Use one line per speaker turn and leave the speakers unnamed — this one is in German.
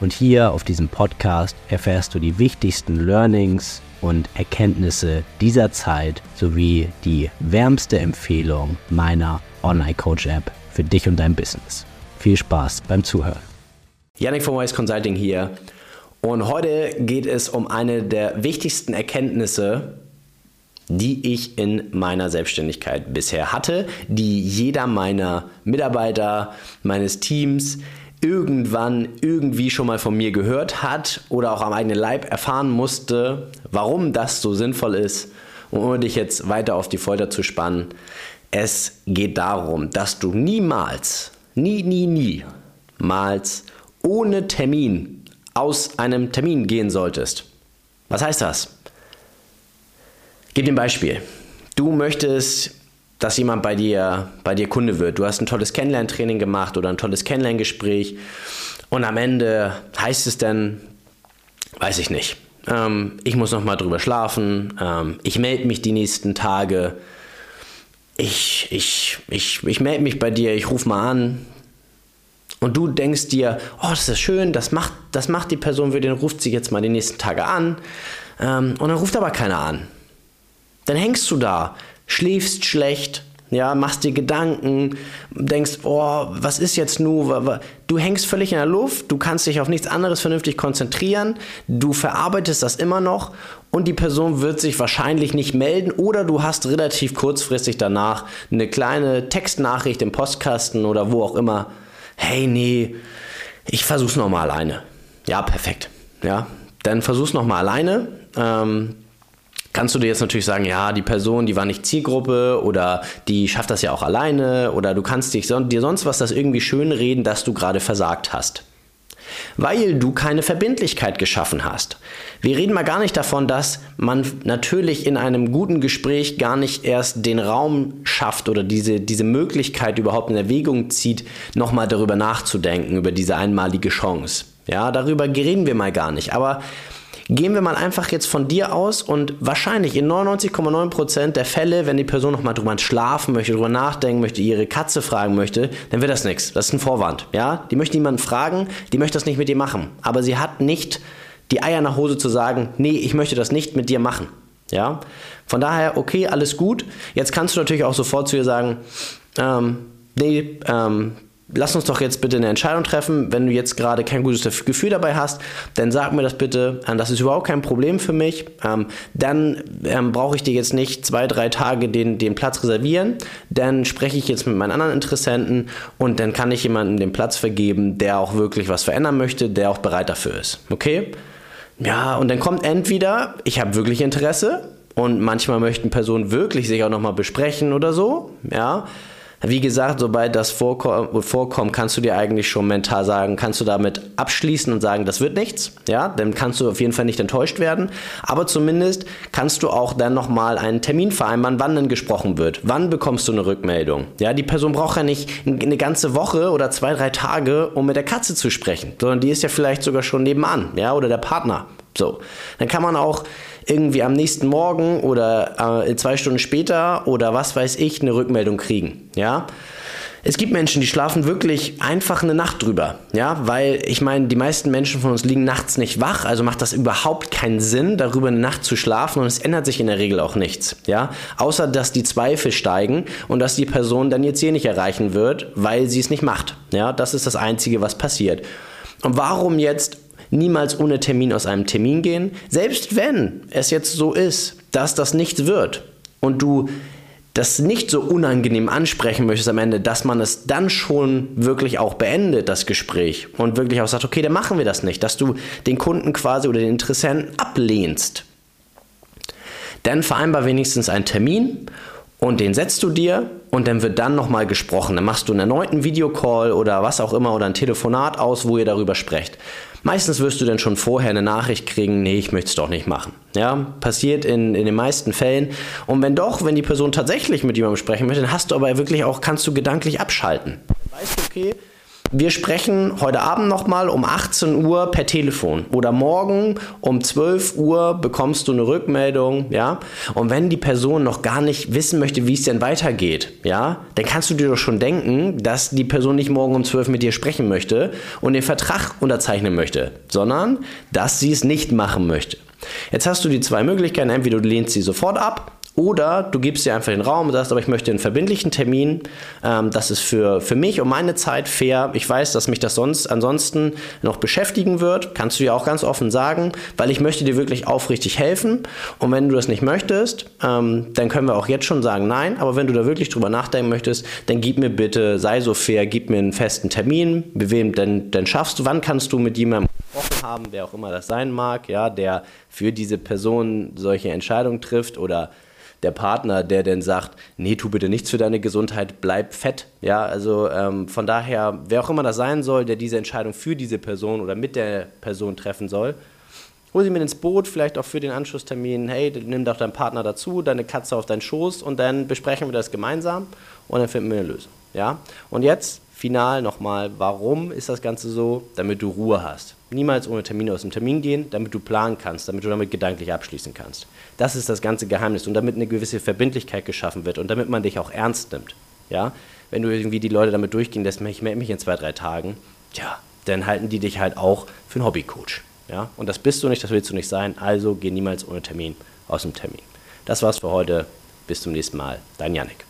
und hier auf diesem Podcast erfährst du die wichtigsten Learnings und Erkenntnisse dieser Zeit sowie die wärmste Empfehlung meiner Online Coach App für dich und dein Business. Viel Spaß beim Zuhören.
Yannick von Wise Consulting hier und heute geht es um eine der wichtigsten Erkenntnisse, die ich in meiner Selbstständigkeit bisher hatte, die jeder meiner Mitarbeiter, meines Teams irgendwann irgendwie schon mal von mir gehört hat oder auch am eigenen Leib erfahren musste, warum das so sinnvoll ist. Und um dich jetzt weiter auf die Folter zu spannen, es geht darum, dass du niemals, nie, nie, niemals ohne Termin aus einem Termin gehen solltest. Was heißt das? Gib dir ein Beispiel. Du möchtest dass jemand bei dir, bei dir Kunde wird. Du hast ein tolles Kennenlerntraining gemacht oder ein tolles Kennenlerngespräch und am Ende heißt es dann, weiß ich nicht, ähm, ich muss noch mal drüber schlafen, ähm, ich melde mich die nächsten Tage, ich, ich, ich, ich melde mich bei dir, ich rufe mal an. Und du denkst dir, oh, das ist schön, das macht, das macht die Person für den, ruft sie jetzt mal die nächsten Tage an. Ähm, und dann ruft aber keiner an. Dann hängst du da, schläfst schlecht, ja, machst dir Gedanken, denkst, oh, was ist jetzt nur? Du hängst völlig in der Luft, du kannst dich auf nichts anderes vernünftig konzentrieren, du verarbeitest das immer noch und die Person wird sich wahrscheinlich nicht melden oder du hast relativ kurzfristig danach eine kleine Textnachricht im Postkasten oder wo auch immer. Hey, nee, ich versuch's nochmal alleine. Ja, perfekt. Ja, dann versuch's nochmal alleine. Ähm, kannst du dir jetzt natürlich sagen, ja, die Person, die war nicht Zielgruppe oder die schafft das ja auch alleine oder du kannst dich dir sonst was das irgendwie schön reden, dass du gerade versagt hast. Weil du keine Verbindlichkeit geschaffen hast. Wir reden mal gar nicht davon, dass man natürlich in einem guten Gespräch gar nicht erst den Raum schafft oder diese, diese Möglichkeit überhaupt in Erwägung zieht, nochmal darüber nachzudenken, über diese einmalige Chance. Ja, darüber reden wir mal gar nicht. Aber Gehen wir mal einfach jetzt von dir aus und wahrscheinlich in 99,9% der Fälle, wenn die Person nochmal drüber schlafen möchte, drüber nachdenken möchte, ihre Katze fragen möchte, dann wird das nichts. Das ist ein Vorwand. Ja? Die möchte niemanden fragen, die möchte das nicht mit dir machen. Aber sie hat nicht die Eier nach Hose zu sagen, nee, ich möchte das nicht mit dir machen. Ja? Von daher, okay, alles gut. Jetzt kannst du natürlich auch sofort zu ihr sagen, ähm, nee, ähm, lass uns doch jetzt bitte eine Entscheidung treffen. Wenn du jetzt gerade kein gutes Gefühl dabei hast, dann sag mir das bitte. Ähm, das ist überhaupt kein Problem für mich. Ähm, dann ähm, brauche ich dir jetzt nicht zwei, drei Tage den, den Platz reservieren. Dann spreche ich jetzt mit meinen anderen Interessenten und dann kann ich jemandem den Platz vergeben, der auch wirklich was verändern möchte, der auch bereit dafür ist. Okay? Ja, und dann kommt entweder, ich habe wirklich Interesse und manchmal möchten Personen wirklich sich auch nochmal besprechen oder so. Ja. Wie gesagt, sobald das vorkommt, kannst du dir eigentlich schon mental sagen, kannst du damit abschließen und sagen, das wird nichts. Ja, dann kannst du auf jeden Fall nicht enttäuscht werden. Aber zumindest kannst du auch dann nochmal einen Termin vereinbaren, wann denn gesprochen wird. Wann bekommst du eine Rückmeldung? Ja, die Person braucht ja nicht eine ganze Woche oder zwei, drei Tage, um mit der Katze zu sprechen, sondern die ist ja vielleicht sogar schon nebenan, ja, oder der Partner. So. Dann kann man auch irgendwie am nächsten Morgen oder äh, zwei Stunden später oder was weiß ich eine Rückmeldung kriegen. Ja. Es gibt Menschen, die schlafen wirklich einfach eine Nacht drüber, ja, weil ich meine, die meisten Menschen von uns liegen nachts nicht wach, also macht das überhaupt keinen Sinn, darüber eine Nacht zu schlafen und es ändert sich in der Regel auch nichts, ja, außer dass die Zweifel steigen und dass die Person dann ihr Ziel nicht erreichen wird, weil sie es nicht macht, ja, das ist das Einzige, was passiert. Und warum jetzt niemals ohne Termin aus einem Termin gehen, selbst wenn es jetzt so ist, dass das nichts wird und du das nicht so unangenehm ansprechen möchtest am Ende, dass man es dann schon wirklich auch beendet, das Gespräch, und wirklich auch sagt, okay, dann machen wir das nicht, dass du den Kunden quasi oder den Interessenten ablehnst. Dann vereinbar wenigstens einen Termin und den setzt du dir und dann wird dann nochmal gesprochen. Dann machst du einen erneuten Videocall oder was auch immer oder ein Telefonat aus, wo ihr darüber sprecht. Meistens wirst du dann schon vorher eine Nachricht kriegen, nee, ich möchte es doch nicht machen. Ja, passiert in, in den meisten Fällen. Und wenn doch, wenn die Person tatsächlich mit jemandem sprechen möchte, dann hast du aber wirklich auch, kannst du gedanklich abschalten. Weißt du, okay, wir sprechen heute Abend nochmal um 18 Uhr per Telefon oder morgen um 12 Uhr bekommst du eine Rückmeldung, ja. Und wenn die Person noch gar nicht wissen möchte, wie es denn weitergeht, ja, dann kannst du dir doch schon denken, dass die Person nicht morgen um 12 mit dir sprechen möchte und den Vertrag unterzeichnen möchte, sondern dass sie es nicht machen möchte. Jetzt hast du die zwei Möglichkeiten, entweder du lehnst sie sofort ab oder du gibst dir einfach den Raum und sagst, aber ich möchte einen verbindlichen Termin. Ähm, das ist für, für mich und meine Zeit fair. Ich weiß, dass mich das sonst ansonsten noch beschäftigen wird. Kannst du ja auch ganz offen sagen, weil ich möchte dir wirklich aufrichtig helfen. Und wenn du das nicht möchtest, ähm, dann können wir auch jetzt schon sagen, nein. Aber wenn du da wirklich drüber nachdenken möchtest, dann gib mir bitte, sei so fair, gib mir einen festen Termin. Wem denn, denn schaffst du? Wann kannst du mit jemandem gesprochen haben, wer auch immer das sein mag, ja, der für diese Person solche Entscheidungen trifft oder der Partner, der dann sagt, nee, tu bitte nichts für deine Gesundheit, bleib fett. Ja, also ähm, von daher, wer auch immer das sein soll, der diese Entscheidung für diese Person oder mit der Person treffen soll, hol sie mit ins Boot, vielleicht auch für den Anschlusstermin, hey, nimm doch deinen Partner dazu, deine Katze auf deinen Schoß und dann besprechen wir das gemeinsam und dann finden wir eine Lösung. Ja? Und jetzt final nochmal, warum ist das Ganze so? Damit du Ruhe hast. Niemals ohne Termine aus dem Termin gehen, damit du planen kannst, damit du damit gedanklich abschließen kannst. Das ist das ganze Geheimnis und damit eine gewisse Verbindlichkeit geschaffen wird und damit man dich auch ernst nimmt. Ja? Wenn du irgendwie die Leute damit durchgehen lässt, ich melde mich in zwei, drei Tagen, tja, dann halten die dich halt auch für einen Hobbycoach. Ja? Und das bist du nicht, das willst du nicht sein, also geh niemals ohne Termin aus dem Termin. Das war's für heute. Bis zum nächsten Mal. Dein Yannick.